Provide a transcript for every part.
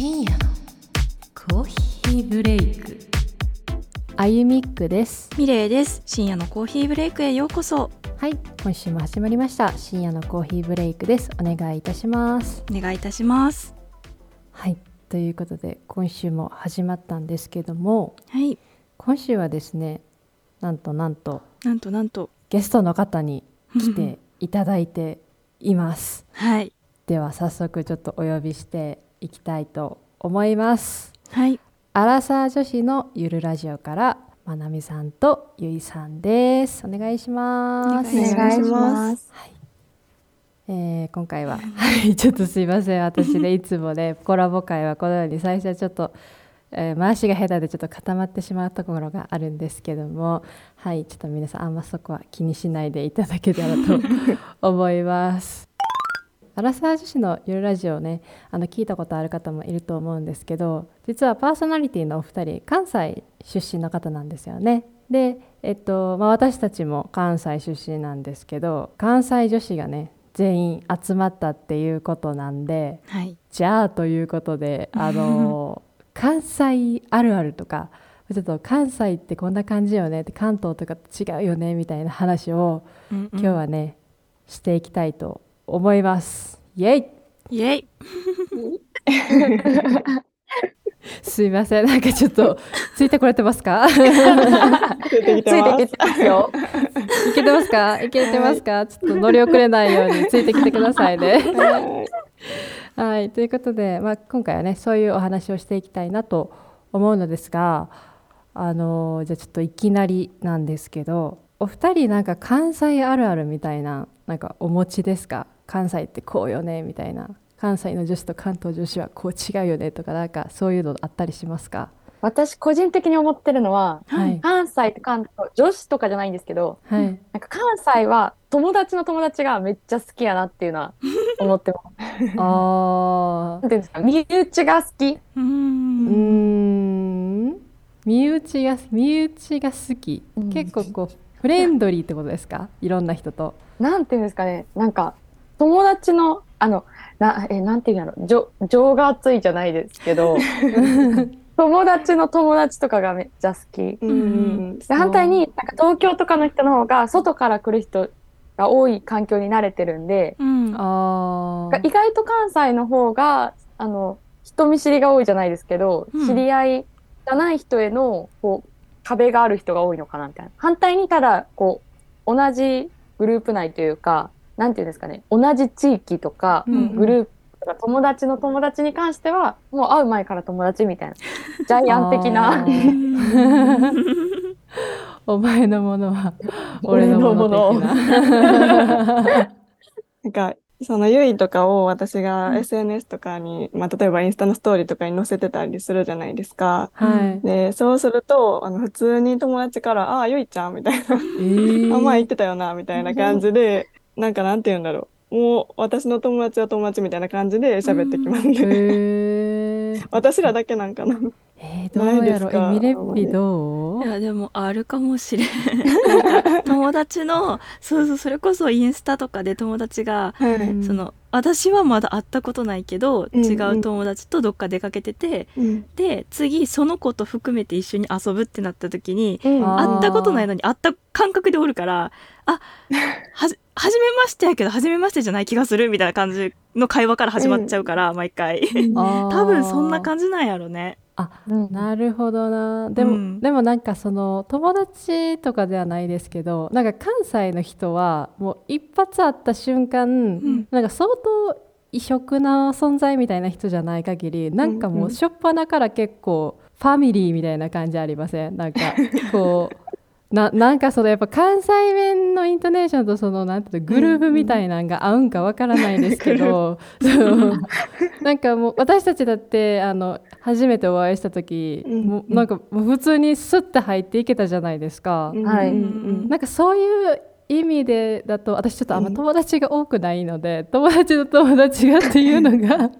深夜のコーヒーブレイク。あゆみっくです。ミレイです。深夜のコーヒーブレイクへようこそ。はい今週も始まりました。深夜のコーヒーブレイクです。お願いいたします。お願いいたします。はいということで今週も始まったんですけどもはい。今週はですねなんとなんとなんとなんと。ゲストの方に来て いただいています。はい。では早速ちょっとお呼びしていきたいと思います。はい。アラサー女子のゆるラジオからまなみさんとゆいさんです。お願いします。お願いします。はい。えー今回は はいちょっとすいません。私ねいつもね コラボ会はこのように最初はちょっと、えー回しが下手でちょっと固まってしまうところがあるんですけどもはいちょっと皆さんあんまそこは気にしないでいただけたらと 思います。アラサー女子のゆるラジオねあの聞いたことある方もいると思うんですけど実はパーソナリティのお二人関西出身の方なんですよね。で、えっとまあ、私たちも関西出身なんですけど関西女子がね全員集まったっていうことなんではいじゃあということであの 関西あるあるとかちょっと関西ってこんな感じよねって関東とかと違うよねみたいな話をうんうん今日はね、していきたいと思います。イエイ。イエイ。すいません。なんかちょっとついてこれてますか？ついてきてます。ついてきてますよ。いけてますか？いけてますか？ちょっと乗り遅れないようについてきてくださいね。はい。ということで、まあ、今回はねそういうお話をしていきたいなと思うのですがあのじゃあちょっといきなりなんですけどお二人なんか関西あるあるみたいななんかお持ちですか？関西ってこうよねみたいな。関西の女子と関東女子はこう違うよねとかなんかそういうのあったりしますか？私個人的に思ってるのははい。関西と関東女子とかじゃないんですけどはい。なんか関西は友達の友達がめっちゃ好きやなっていうのは思ってます。あー。なんていうんですか？身内が好き。うんん。身内が身内が好き、うん。結構こうフレンドリーってことですか？いろんな人と。なんていうんですかね。なんか友達のあのなえなんていうんだろう。情情が熱いじゃないですけど 友達の友達とかがめっちゃ好き。うん。で反対になんか東京とかの人の方が外から来る人が多い環境に慣れてるんで、うん。あー。意外と関西の方があの人見知りが多いじゃないですけど、うん。知り合いじゃない人へのこう壁がある人が多いのかなみたいな。反対にただこう同じグループ内というかなんていうんですかね同じ地域とかうん。グループとか友達の友達に関してはもう会う前から友達みたいなジャイアン的あなー。お前のものは 俺のもの的な。なんか、そのゆいとかを私がうん。SNS とかに、まあ、例えばインスタのストーリーとかに載せてたりするじゃないですか。はい、で、そうすると、あの、普通に友達から、ああ、ゆいちゃんみたいな、えー。あ、前言ってたよな、みたいな感じで、なんかなんて言うんだろう。もう、私の友達は友達みたいな感じで喋ってきますね。私らだけなんかな。えー、どうやろうミレッピどう？いやでもあるかもしれん友達のそうそうそれこそインスタとかで友達がはい。うんその私はまだ会ったことないけど、うん違う友達とどっか出かけててうん。で次その子と含めて一緒に遊ぶってなった時にうん。会ったことないのに会った感覚でおるからあはじ初めましてやけど初めましてじゃない気がするみたいな感じの会話から始まっちゃうから、毎回。あー。多分そんな感じなんやろねうん。なるほどな。でも、うん。でもなんかその友達とかではないですけどなんか関西の人はもう一発会った瞬間、ん。なんか相当異色な存在みたいな人じゃない限りなんかもう初っ端から結構ファミリーみたいな感じありません？なんかこう ななんかそのやっぱ関西弁のイントネーションとそのなんていうのグループみたいなんが合うんかわからないですけど、そう。なんかもう私たちだってあの初めてお会いした時、うん。もうなんかもう普通にスッて入っていけたじゃないですか。はい。うん。うん。なんかそういう意味でだと私ちょっとあんまうん。友達が多くないので、友達の友達がっていうのが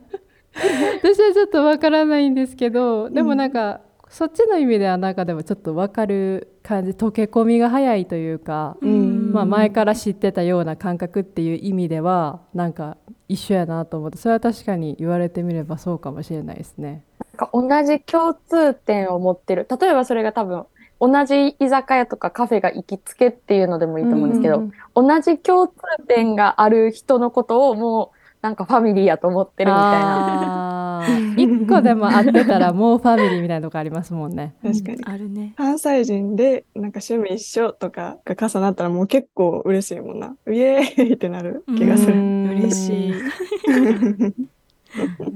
私はちょっとわからないんですけどでもなんか、そっちの意味ではなんかでもちょっとわかる感じ溶け込みが早いというか、うん。まあ、前から知ってたような感覚っていう意味ではなんか一緒やなと思ってそれは確かに言われてみればそうかもしれないですね。なんか同じ共通点を持ってる。例えばそれが多分同じ居酒屋とかカフェが行きつけっていうのでもいいと思うんですけど、うん同じ共通点がある人のことをもうなんかファミリーやと思ってるみたいな。あー一個でも会ってたらもうファミリーみたいなとこありますもんね。確かに。あるね関西人でなんか趣味一緒とかが重なったらもう結構嬉しいもんな。イエーイってなる気がする。うん嬉しい いや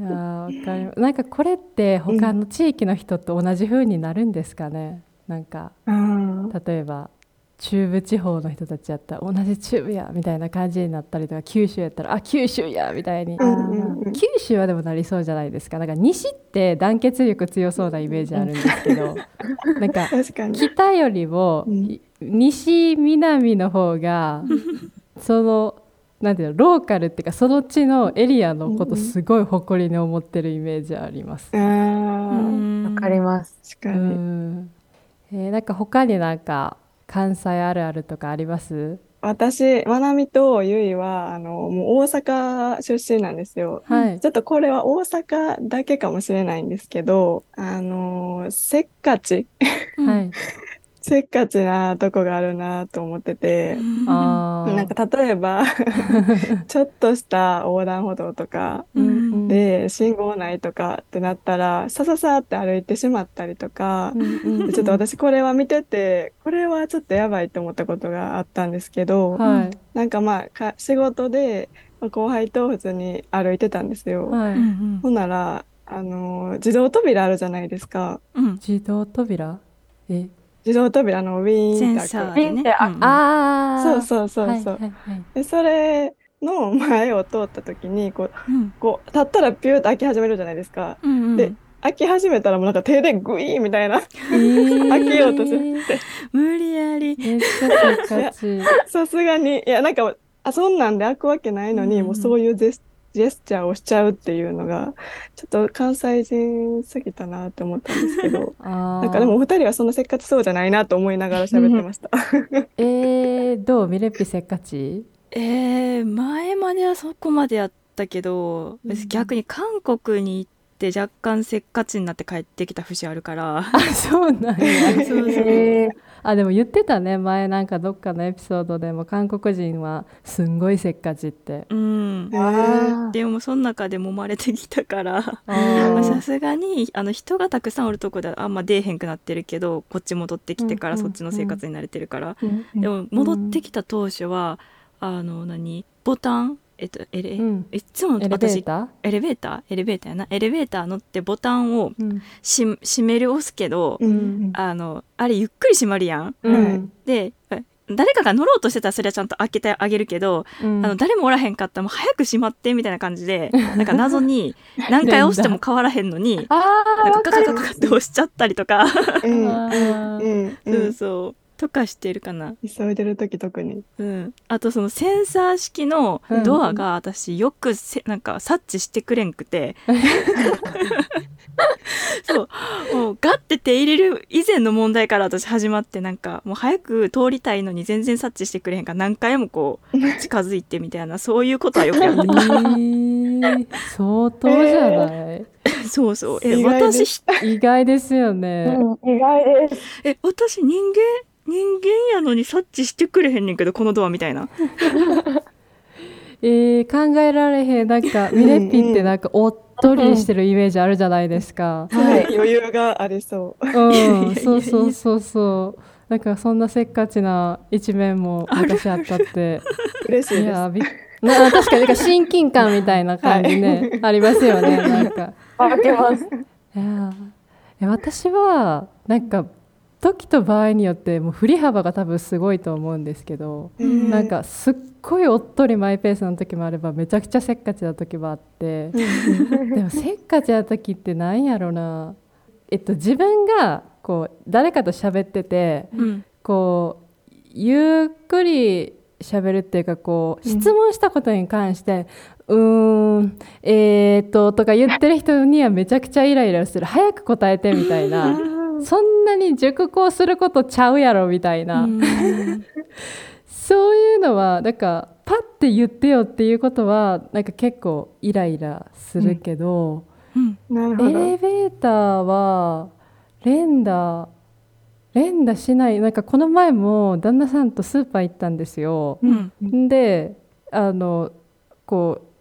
ーわかりますなんかこれって他の地域の人と同じ風になるんですかね、なんかうん例えば中部地方の人たちやったら同じ中部やみたいな感じになったりとか九州やったらあ九州やみたいに、うんうんうん九州はでもなりそうじゃないですかなんか西って団結力強そうなイメージあるんですけど なんか。北よりも、うんい西南の方がそのなんていうのローカルっていうかその地のエリアのことすごい誇りに思ってるイメージあります。わかります。う確かに。んえーなんか他になんか関西あるあるとかあります？私、まなみとゆいは、あの、もう大阪出身なんですよ。はい。ちょっとこれは大阪だけかもしれないんですけど、あの、せっかち、はい せっかちなとこがあるなと思ってて、なんか例えば、ちょっとした横断歩道とかで信号ないとかってなったら、さささって歩いてしまったりとかちょっと私これは見てて、これはちょっとやばいと思ったことがあったんですけど、はい。なんかまあか仕事でまあ後輩と普通に歩いてたんですよ。はい、ほんなら、あのー自動扉あるじゃないですか。うん。自動扉？え自動扉のウィーンって開く。サーでね。あうんあそうそうそうそう。はいはいはい。でそれの前を通った時にこううん。こう立ったらピューって開き始めるじゃないですか。うんうん。で開き始めたらもうなんか手でグイーンみたいな。えー。開けようとして。無理やり。さすがに。いやなんかあそんなんで開くわけないのに、うん。もうそういうジェスジェスチャーをしちゃうっていうのがちょっと関西人すぎたなって思ったんですけど。ななんかでもお二人はそんなせっかちそうじゃないなと思いながら喋ってました。えー、どうミレッピせっかち？えー、前まではそこまでやったけど、私逆に韓国に行って若干せっかちになって帰ってきた節あるからあそうなん。やそうそうえーあでも言ってたね。前なんかどっかのエピソードでも韓国人はすんごいせっかちって。うん。でもその中で揉まれてきたから。さすがにあの人がたくさんおるとこではあんま出えへんくなってるけどこっち戻ってきてからうんうんそっちの生活に慣れてるから、うん。でも戻ってきた当初はあの何？ボタンえっとエレ、うん。いつもエレベー私タエレベーター？エレベーターやな。エレベーター乗ってボタンをーうん。し閉める押すけど、うんあのあれゆっくり閉まるやん。うん。でえ誰かが乗ろうとしてたらそれはちゃんと開けてあげるけど、うん。あの誰もおらへんかったらもう早く閉まってみたいな感じで なんか謎に何回押しても変わらへんのになんかカカカカって押しちゃったりとか、うんうんうそうんそうとかしてるかな、急いでる時特に。うん、あとそのセンサー式のドアが私よくせなんか察知してくれんくて。そう。もうガッて手入れる以前の問題から私始まってなんかもう早く通りたいのに全然察知してくれへんか。ら何回もこう近づいてみたいなそういうことはよくやってえー相当じゃない、そうそう。え意外です。私意外ですよね、うん、意外です。え私人間？人間やのに察知してくれへんねんけどこのドアみたいな えー考えられへんなんかミレッピってなんかおっとりしてるイメージあるじゃないですか。はい余裕がありそう。うん、そうそうそうそう。なんかそんなせっかちな一面も昔あったって。嬉しいです。いやびな確かになんか親近感みたいな感じね、ありますよねなんか。わけます。いやえ私はなんか時と場合によってもう振り幅が多分すごいと思うんですけど、うん。なんかすっごいおっとりマイペースな時もあればめちゃくちゃせっかちな時もあって。でもせっかちな時ってなんやろな。えっと自分がこう誰かと喋っててうん。こうゆっくり喋るっていうかこう質問したことに関して「うーんえーっと」とか言ってる人にはめちゃくちゃイライラする。早く答えてみたいな そんなに熟考することちゃうやろみたいな、うん。そういうのはなんかパッて言ってよっていうことはなんか結構イライラするけど、うん。エなるほど。レベーターは連打連打しない。なんかこの前も旦那さんとスーパー行ったんですよ。うん。であのこう、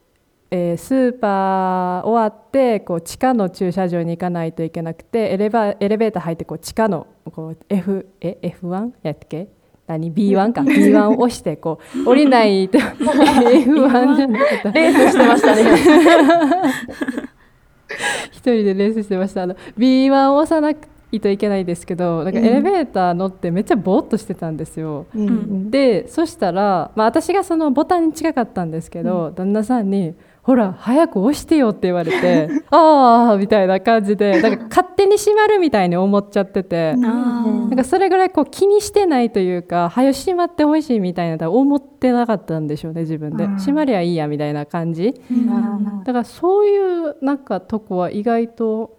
えースーパー終わってこう地下の駐車場に行かないといけなくてエレバエレベーター入ってこう地下のこう F え F1? やっけ？何？B1 か。B1 を押してこう降りないと。F1 じゃなかった。レースしてましたね。一人でレースしてました。あの B1 を押さないといけないですけどなんかエレベーター乗ってめっちゃぼーっとしてたんですよ。うん。うんでそしたら、まあ、私がそのボタンに近かったんですけど、旦那さんに「ほら早く押してよ」って言われて「ああ」みたいな感じでなんか勝手に閉まるみたいに思っちゃってて。なんかそれぐらいこう気にしてないというか「はよ閉まってほしい」みたいな思ってなかったんでしょうね自分で。うん。閉まりゃいいやみたいな感じ。うん。だからそういうなんかとこは意外と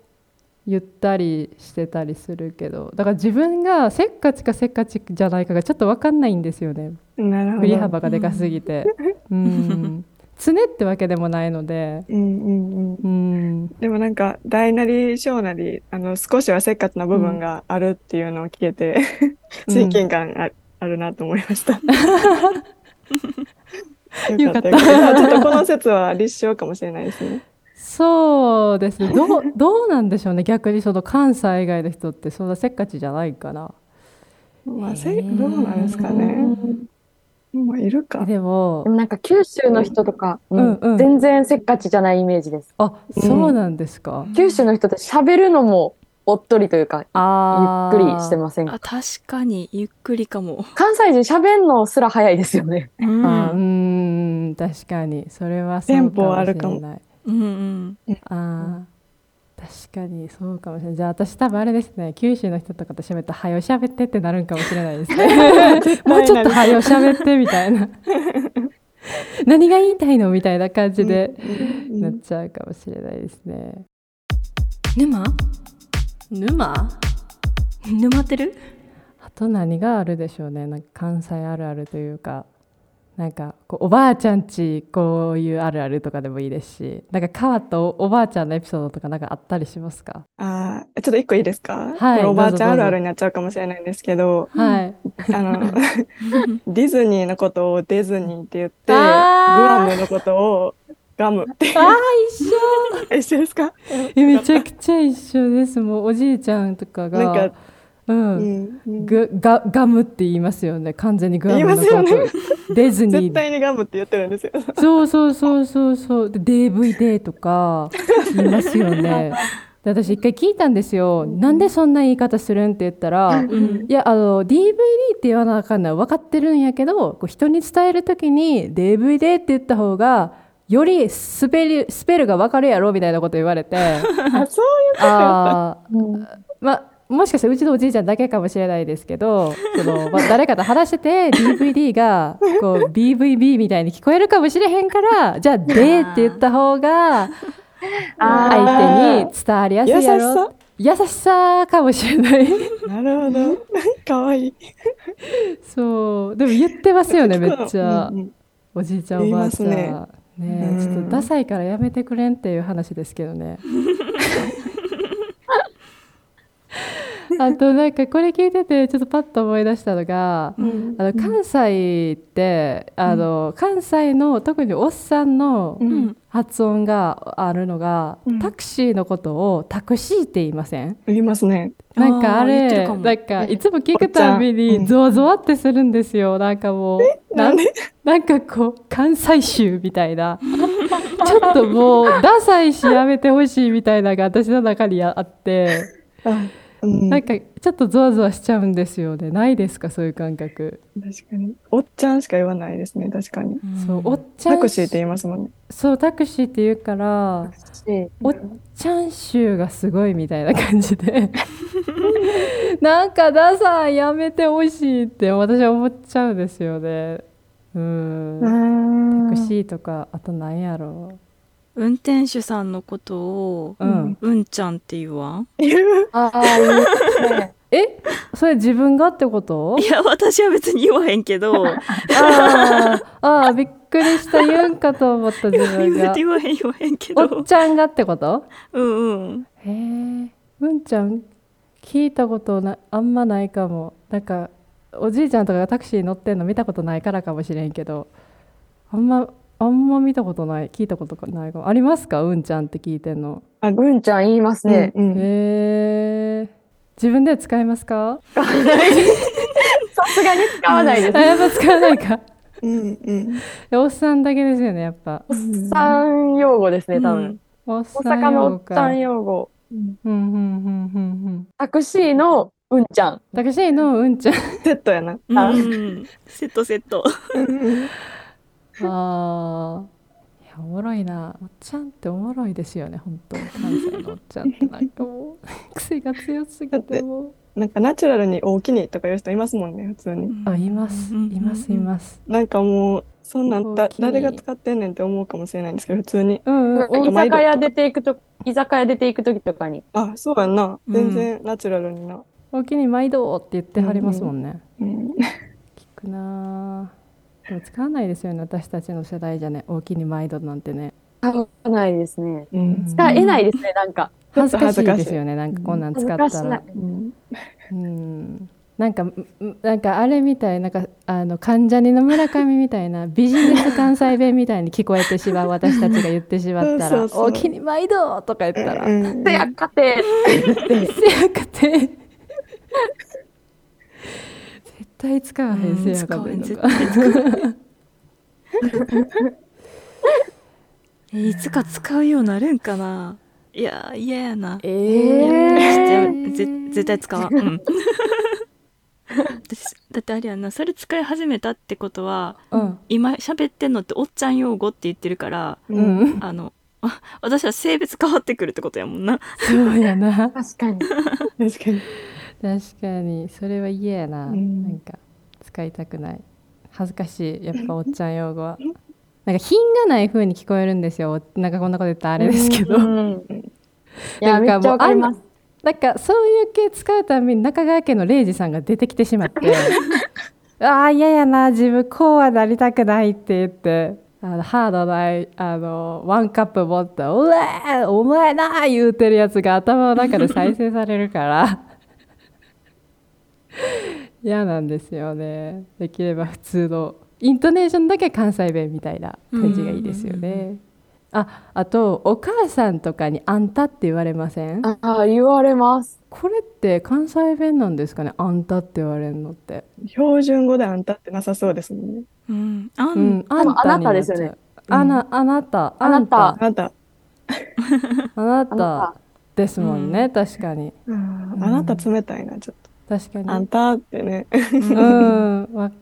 ゆったりしてたりするけどだから自分がせっかちかせっかちじゃないかがちょっと分かんないんですよね。振り幅がでかすぎて。うん常ってわけでもないので。うんうんうん。うん。でもなんか大なり小なりあの少しはせっかちな部分があるっていうのを聞けて、うん。親近感ああるなと思いました。よかった。ちょっとこの説は立証かもしれないですね。そうですね。どうどうなんでしょうね。逆にその関西以外の人ってそんなせっかちじゃないかなまあ、せどうなんですかね。まあ、いるか。でもでもなんか九州の人とか、うんうん。全然せっかちじゃないイメージです。あそうなんですか、九州の人って喋るのもおっとりというか、ゆあっくりしてませんか？あ確かにゆっくりかも。関西人喋るのすら早いですよね。うん。あうーん確かに。それはそうテンポかもしあるかも。れないうんうん。あー確かにそうかもしれない。じゃあ私多分あれですね。九州の人とかと喋ったら「はよ喋って」ってなるんかもしれないですね。もうちょっとはよ喋ってみたいな。何が言いたいのみたいな感じでうんなっちゃうかもしれないですね。沼？沼？沼ってる？あと何があるでしょうね。なんか関西あるあるというかなんかこうおばあちゃんちこういうあるあるとかでもいいですしなんか変わったおおばあちゃんのエピソードとかなんかあったりしますか？あーちょっと一個いいですか、はいおばあちゃんあるあるになっちゃうかもしれないんですけど、はい。あの ディズニーのことをディズニーって言ってグアムのことをガムってああ一緒。一緒ですか？えめちゃくちゃ一緒です。もうおじいちゃんとかがなんかうん、うんガガムって言いますよね。完全にグアムのこと、言いますディズニー。絶対にガムって言ってるんですよ。そうそうそうそうそう。で DVD とか言いますよね。で私一回聞いたんですよ。なんでそんな言い方するんって言ったらうん。いやあの DVD って言わなあかんのは分かってるんやけどこう人に伝える時に DVD って言った方がよりスペルスペルが分かるやろみたいなこと言われて。あそうあーうん。まあもしかしたらうちのおじいちゃんだけかもしれないですけどその、まあ、誰かと話してて DVD がこう BVB みたいに聞こえるかもしれへんからじゃあ「で」って言った方があ相手に伝わりやすいやろ。さ優しさかもしれない。なるほど。かわいい。そう。でも言ってますよねめっちゃ。うんうん。おじいちゃんおばあちゃん。ね。ねえちょっとダサいからやめてくれんっていう話ですけどねあとなんかこれ聞いててちょっとパッと思い出したのが、うん。あの関西ってあの、関西の特におっさんのううん。ん発音があるのが、うん。タクシーのことをタクシーって言いません？言いますね。なんかあれなんかいつも聞くたびにゾワゾワってするんですよ。なんかもうなんで？なんかこう関西州みたいな。ちょっともうダサいしやめてほしいみたいなのが私の中にあって。あうん、なん確かちょっとゾワゾワしちゃうんですよね。ないですかそういう感覚。かに。おっちゃんしか言わないですね、確かに。そう。おっちゃんタクシーって言いますもんね。そうタクシーって言うからおっちゃん州がすごいみたいな感じで。なんかダサいやめてほしいって私は思っちゃうんですよね。うん。タクシーとかあと何やろ運転手さんのことをう、うん、うんちゃんって言わ。んああ、ね。え？それ自分がってこと？いや私は別に言わへんけど。あー。あーびっくりした言うんかと思った自分言がわへん言わへんけおどっちゃんがってこと？うんうん。へえうんちゃん聞いたことなあんまないかも。なんかおじいちゃんとかがタクシー乗ってんの見たことないからかもしれんけどあんまあんま見たことない。聞いたことないありますか？うんちゃんって聞いてんの。うんちゃん言いますね。うん。うん。へえ自分で使いますか？さすがに使わないです。あ。やっぱ使わないか。うんうん。おっさんだけですよねやっぱ。おっさん用語ですね、多分。おっ大さん阪のおっさん用語。うん。うん。うんうんうんタクシーのうんちゃん。タクシーのうんちゃん。セットやな。うん。あうんセット。セット あー。いやおもろいな。おっちゃんっておもろいですよね本当。に関西のおっちゃんってなんかもう。癖が強すぎてもなんかナチュラルに大きにとか言う人いますもんね普通に。うあいます。いますいます。なんかもうそんなん誰が使ってんねんって思うかもしれないんですけど普通に。うんうん。居酒屋出ていくと、居酒屋出ていくときとかに。あそうやんなうん。全然ナチュラルにな、おおきに毎度って言ってはりますもんね、うん、聞くなーでも使わないですよね私たちの世代じゃね大きに毎度なんてね。使わないですね。うん。使えないですね、なんか。恥ずかしいですよねなんかこんなん使恥ったら。ずかしなん。かなんかあれみたいなんかあの関ジャニの村上みたいなビジネス関西弁みたいに聞こえてしまう私たちが言ってしまったら「そうそうそう。おきに毎度!」とか言ったら「うんせやかて。せやかて」絶対使わへんせやか。うえいつか使うようになるんかな。いや嫌やな。えいやーぜ絶対使わん、うん、私だってあれやんな。それ使い始めたってことはうん。今喋ってんのっておっちゃん用語って言ってるからううん。んあのあ私は性別変わってくるってことやもんな。そうやな。確かに。確かに確かにそれは嫌やな、うん。なんか使いたくない。恥ずかしい。やっぱおっちゃん用語は。なんか品がない風に聞こえるんですよ。なんかこんなこと言ったらあれですけど、うん。いや、なんかもうめっちゃわかります。なんかそういう系使うたびに中川家の礼二さんが出てきてしまって。ああ嫌やな。自分こうはなりたくないって言って。あのハードなあのワンカップ持って「おえお前な!」言うてるやつが頭の中で再生されるから嫌なんですよね。できれば普通のイントネーションだけ関西弁みたいな感じがいいですようんうんうんねああとお母さんとかに「あんた」って言われません？ああ、言われます。これって関西弁なんですかね？あんたって言われるのって。標準語であんたってなさそうですもんね。うん。あん、うん、多分あなたですよねになっちゃう。あな、あなた、あなた。あんあなた。た、あなあなた。ですもんね、確かに。あなた冷たいなちょっ確かに。とあんたってね。うん、わ、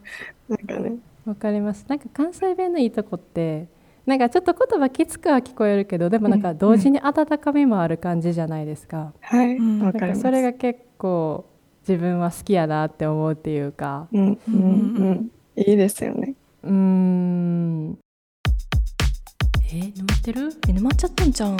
なんかね。わかります。なんか関西弁のいいとこって。なんかちょっと言葉きつくは聞こえるけど、でもなんか同時に温かみもある感じじゃないですか。はい。わかります。それが結構自分は好きやなって思うっていうか。うん。うん。うん。いいですよね。うーん。え沼ってる？え沼っちゃったんじゃん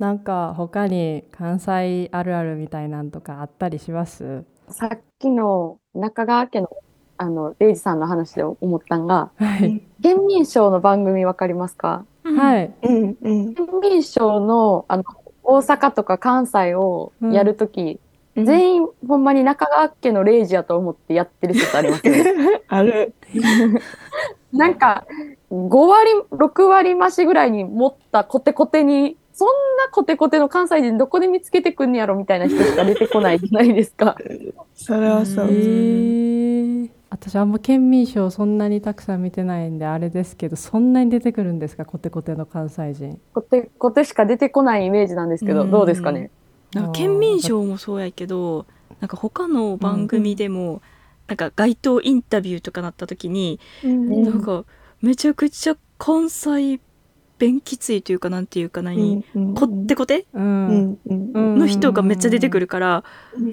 なんか他に関西あるあるみたいなんとかあったりします？さっきの中川家の、あの、レイジさんの話で思ったんが、はい。県民賞の番組わかりますか？はい。うんうん県民賞の、あの、大阪とか関西をやるとき、全員ほんまに中川家のレイジやと思ってやってる説ありますね。ある なんか、5割、6割増しぐらいに持ったコテコテに、そんなコテコテの関西人どこで見つけてくんやろみたいな人しか出てこないじゃないですか。それはそう。えー、私あんま県民賞そんなにたくさん見てないんであれですけどそんなに出てくるんですかコテコテの関西人。コテコテしか出てこないイメージなんですけど、うん。どうですかね？なんか県民賞もそうやけどなんか他の番組でも、なんか街頭インタビューとかなった時に、ん。なんかめちゃくちゃ関西弁きついというかなんていうか何、こってこて？うん、うんうん。の人がめっちゃ出てくるから、うん。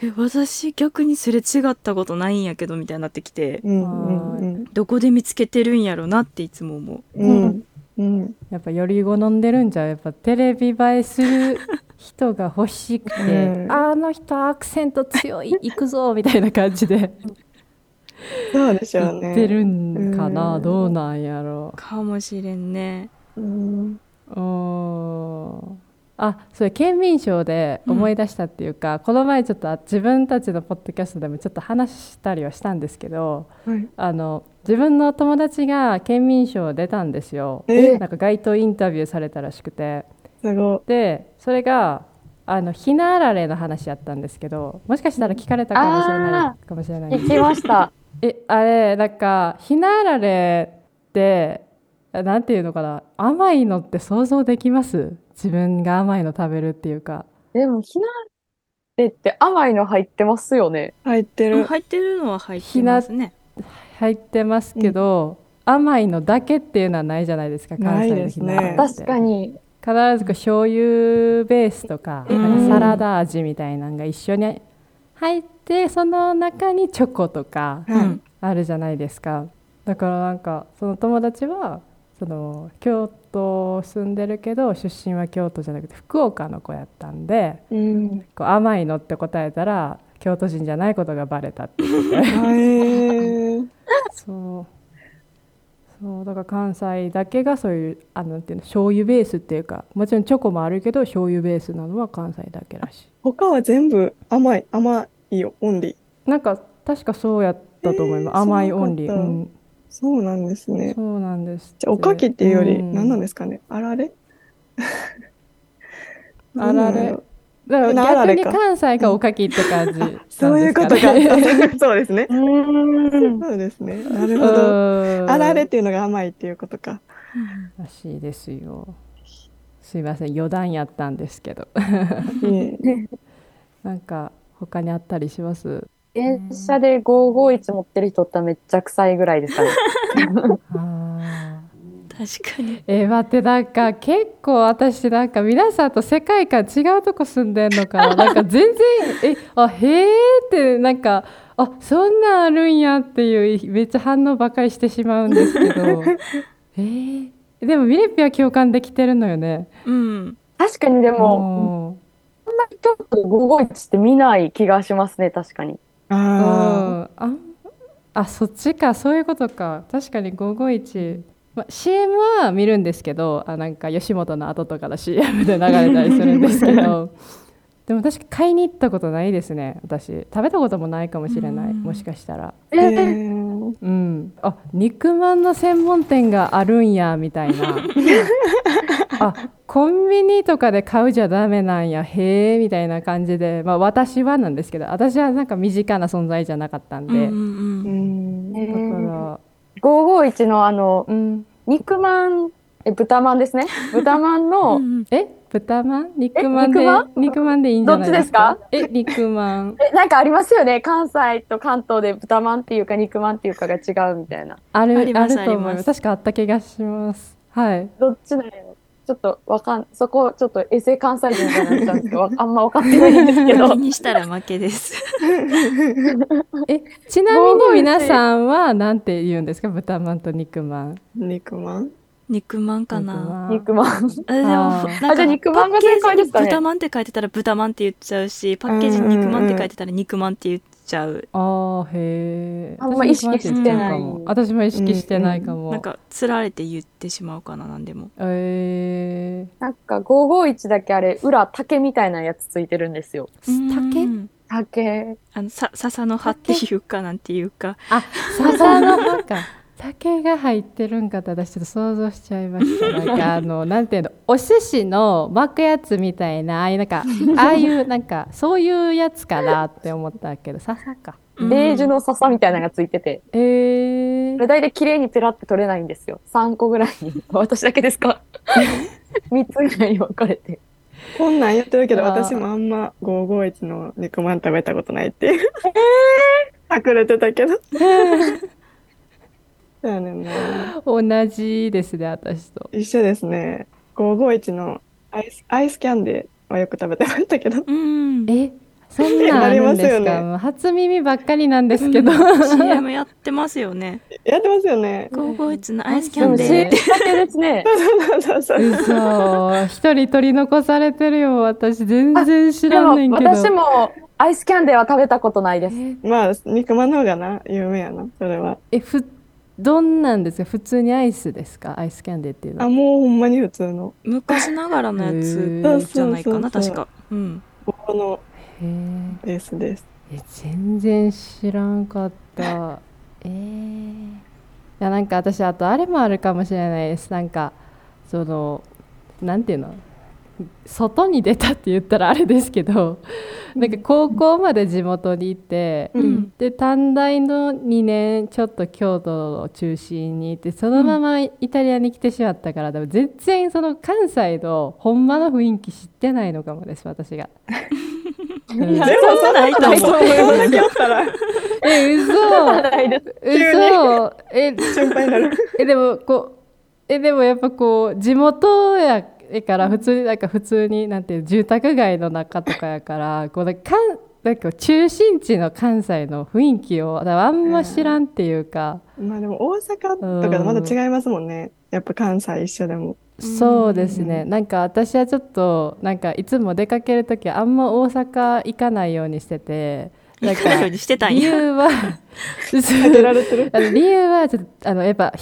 え私逆にすれ違ったことないんやけどみたいになってきてうんうんどこで見つけてるんやろなっていつも思う。うんうん。やっぱより好んでるんじゃうやっぱテレビ映えする人が欲しくて、うん。あの人アクセント強い行くぞみたいな感じで。そうでしょうね。言ってるんかな、うん。どうなんやろ。かもしれんねうん。あそれ県民賞で思い出したっていうか、この前ちょっとあ自分たちのポッドキャストでもちょっと話したりはしたんですけどはい。あの自分の友達が県民賞出たんですよ。え？なんか街頭インタビューされたらしくてすごでそれがあのひなあられの話やったんですけどもしかしたら聞かれたかもしれないかもしれない聞きました。えあれなんかひなあられってなんていうのかな。甘いのって想像できます？自分が甘いの食べるっていうか。でも、ひなれって甘いの入ってますよね。い。入ってる。入ってるのは入ってますね。入ってますけど、甘いのだけっていうのはないじゃないですか関西のひなあられって確かに。必ずこう醤油ベースとか,、サラダ味みたいなのが一緒に入ってその中にチョコとかあるじゃないですか。だからなんかその友達はその京都住んでるけど出身は京都じゃなくて福岡の子やったんでうん。こう甘いのって答えたら京都人じゃないことがバレたって言ってへー。そう。そうだから関西だけがそういうあのなんていうの醤油ベースっていうかもちろんチョコもあるけど醤油ベースなのは関西だけらし他は全部甘い、甘いよ、オンリー。いなんか確かそうやったと思います、えー甘いオンリー、うん、そうなんですね。そうなんですじゃあ、おかきっていうより、うん何なんですかね？あられ？あられ？だから逆に関西がおかきって感じ ね、そういうことか。そうですね。うん。そうですね。なるほど。うんあられっていうのが甘いっていうことか。らしいですよすいません余談やったんですけどなんか他にあったりします？電車で551持ってる人ってめっちゃ臭いぐらいですかね。確かに。えー、待ってなんか結構私なんか皆さんと世界観違うとこ住んでんのか。な なんか全然えあへーってなんかあそんなんあるんやっていうめっちゃ反応ばかりしてしまうんですけど。えー、でもミレッピは共感できてるのよね。うん。確かにでも、もそんな人と551って見ない気がしますね、確かに。うあん。ああそっちかそういうことか。確かに551、ま、CM は見るんですけどあなんか吉本の後とかの CM で流れたりするんですけど。でも確か買いに行ったことないですね私。食べたこともないかもしれないうん。もしかしたら。あ。ええーー。うん。あ肉まんの専門店があるんやみたいな。あコンビニとかで買うじゃダメなんやへえみたいな感じでまあ私はなんですけど私はなんか身近な存在じゃなかったんで、うんだから551のあの、うん。肉まん、え、豚まんですね？豚まんの、うんえ？豚まん？肉まんで肉まん？肉まんでいいんじゃないですか？え肉まん。え、なんかありますよね？関西と関東で豚まんっていうか肉まんっていうかが違うみたいな。あるあありますると思います。確かあった気がします。はい。どっちだよ。ちょっとわかん、そこちょっとエセ関西人みたいになっちゃうんですけど、わあんま分かってないんですけど。気。にしたら負けです。えちなみに皆さんはなんて言うんですか？豚まんと肉まん。肉まん？肉まんかな。肉まん。あでもなんかあじゃあ肉まんが正解ですかね。パッケージに豚まんって書いてたら豚まんって言っちゃうしパッケージに肉まんって書いてたら肉まんって言っちゃう。あーへえあんま意識してない。私も意識してないかも、なんかつられて言ってしまうかななんでもえなんか551だけあれ、裏竹みたいなやつついてるんですよ。ー、竹うん。竹。あのさ笹の葉っていうかなんていうか。あ笹の葉か竹が入ってるんかと私ちょっと想像しちゃいましたなんか あのなんていうのお寿司の巻くやつみたいなああいうなんかああいうなんかそういうやつかなって思ったけど笹かうんベージュの笹みたいなのがついてて、えーこれ、大体綺麗にペラって取れないんですよ。3個ぐらいに。私だけですか ?3 つぐらいに分かれて。こんなん言ってるけど、私もあんま551の肉まん食べたことないっていう。隠れてたけど。そうやねんな。同じですね私と一緒ですね。551のアイスアイスキャンデーはよく食べてましたけど。うんえそんなんあるんですか？なりますよねもう初耳ばっかりなんですけど CM やってますよね。やってますよね。ゴーゴーイチのアイスキャンデ CM ー。だけですね。そうそうそう。嘘一人取り残されてるよ私全然知らんねんけど私もアイスキャンデーは食べたことないです。まあ肉まんの方がな有名やなそれは。えふどんなんですか普通にアイスですか？アイスキャンデーっていうのあはもうほんまに普通の。昔ながらのやつじゃないかな、確か。うん。このベースです。え全然知らんかった。えー、いやなんか私あとあれもあるかもしれないです。なんかそのなんていうの？外に出たって言ったらあれですけどなんか高校まで地元にいて、うんで短大の2年ちょっと京都を中心にいてそのままイタリアに来てしまったから、多分全然その関西のほんまの雰囲気知ってないのかもです私が。うんないと思います。今日ったらえ嘘。嘘え心配になる。えでもこうえでもやっぱこう地元やから普通になんか普通になんていう住宅街の中とかやからこうなんかなんか中心地の関西の雰囲気をあんま知らんっていうか、まあでも大阪とかとまた違いますもんね。やっぱ関西一緒でも。そうですね。なんか私はちょっとなんかいつも出かける時あんま大阪行かないようにしててなんか行かないようにしてたん理や。由は理由はちょっとあのやっぱ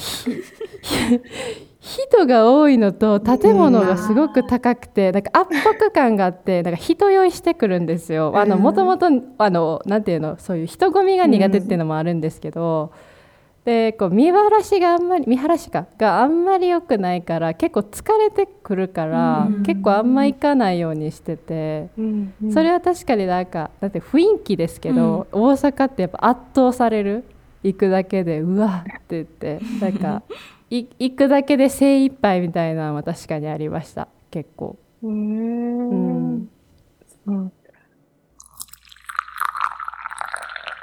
人が多いのと建物がすごく高くてなんか圧迫感があってなんか人酔いしてくるんですよ。もともとあのなんていうのそういう人混みが苦手っていうのもあるんですけど。でこう見晴らしがあんまり見晴らしかがあんまり良くないから結構疲れてくるから、うん。結構あんま行かないようにしてて、うん。それは確かになんかだって雰囲気ですけど、大阪ってやっぱ圧倒される。行くだけでうわって言ってなんかい 行くだけで精一杯みたいなのは確かにありました。結構。うん。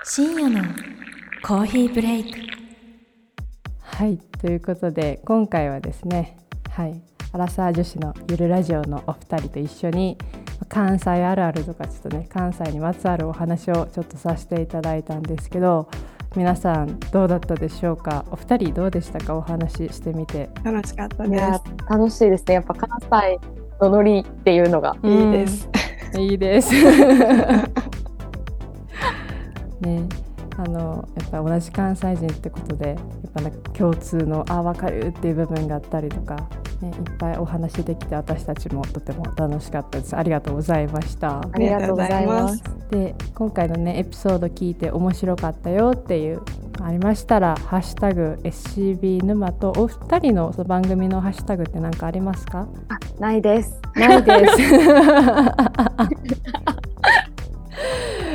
深夜のコーヒーブレイク。はい。ということで今回はですねはい。アラサー女子のゆるラジオのお二人と一緒に関西あるあるとかちょっとね関西にまつわるお話をちょっとさせていただいたんですけど皆さんどうだったでしょうか？お二人どうでしたか？お話ししてみて楽しかったでいや楽しいですね。やっぱ関西のノリっていうのが。す。いいです。いいです。ね、あのやっぱ同じ関西人ってことでやっぱなんか共通のあ分かるっていう部分があったりとか、ね、いっぱいお話できて私たちもとても楽しかったです。ありがとうございました。ありがとうございます。で今回のねエピソード聞いて面白かったよっていうありましたら「ハッシュタグ #SCB 沼」とお二人のその番組のハッシュタグって何かありますか？あないです。ないです。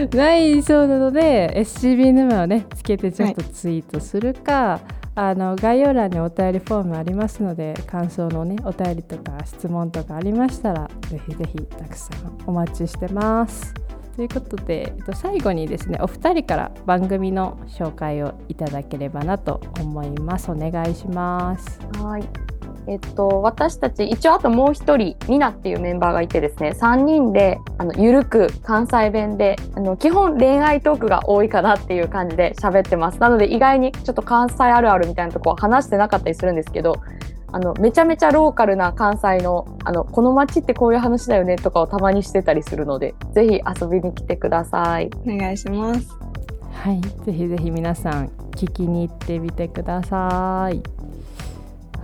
ないそうなので SCB 沼をねつけてちょっとツイートするか、あの概要欄にお便りフォームありますので感想のねお便りとか質問とかありましたらぜひぜひたくさんお待ちしてます。ということで、えっと、最後にですねお二人から番組の紹介をいただければなと思います。お願いします。はい。えっと、私たち、一応あともう一人、ミナっていうメンバーがいてですね、3人で、あの、ゆるく関西弁で、あの、基本恋愛トークが多いかなっていう感じで喋ってます。なので意外にちょっと関西あるあるみたいなとこは話してなかったりするんですけど、あの、めちゃめちゃローカルな関西の、あの、この街ってこういう話だよねとかをたまにしてたりするので、ぜひ遊びに来てください。お願いします。はい、ぜひぜひ皆さん聞きに行ってみてください。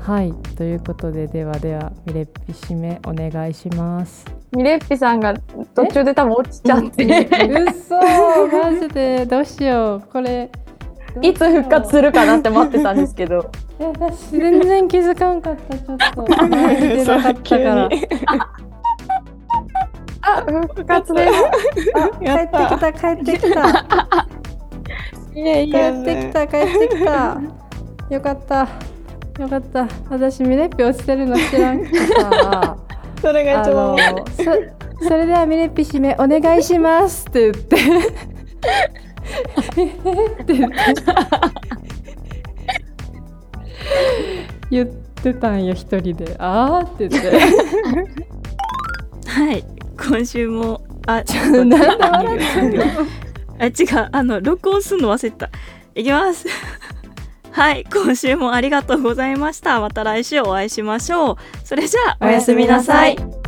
はい、ということでではではミレッピ締めお願いします。ミレッピさんが途中で多分落ちちゃって、嘘マジで。どうしよう。これいつ復活するかなって待ってたんですけど。え私全然気づかんかった。ちょっと。マジでなかったから。あ、復活です。帰ってきた帰ってきた。いえい帰ってきた帰ってきた。よかったよかった。私ミレッピ落ちてるの知らんくてさ。それがあ一番のそそれではミレッピ締めお願いしますって言って。って言って言ってたんよ一人で。あーって言って。はい。今週もあ ちょなんで笑ってんの？あ違う。あの録音すんの忘れてた。いきますはい今週もありがとうございました。また来週お会いしましょう。それじゃあおやすみなさい。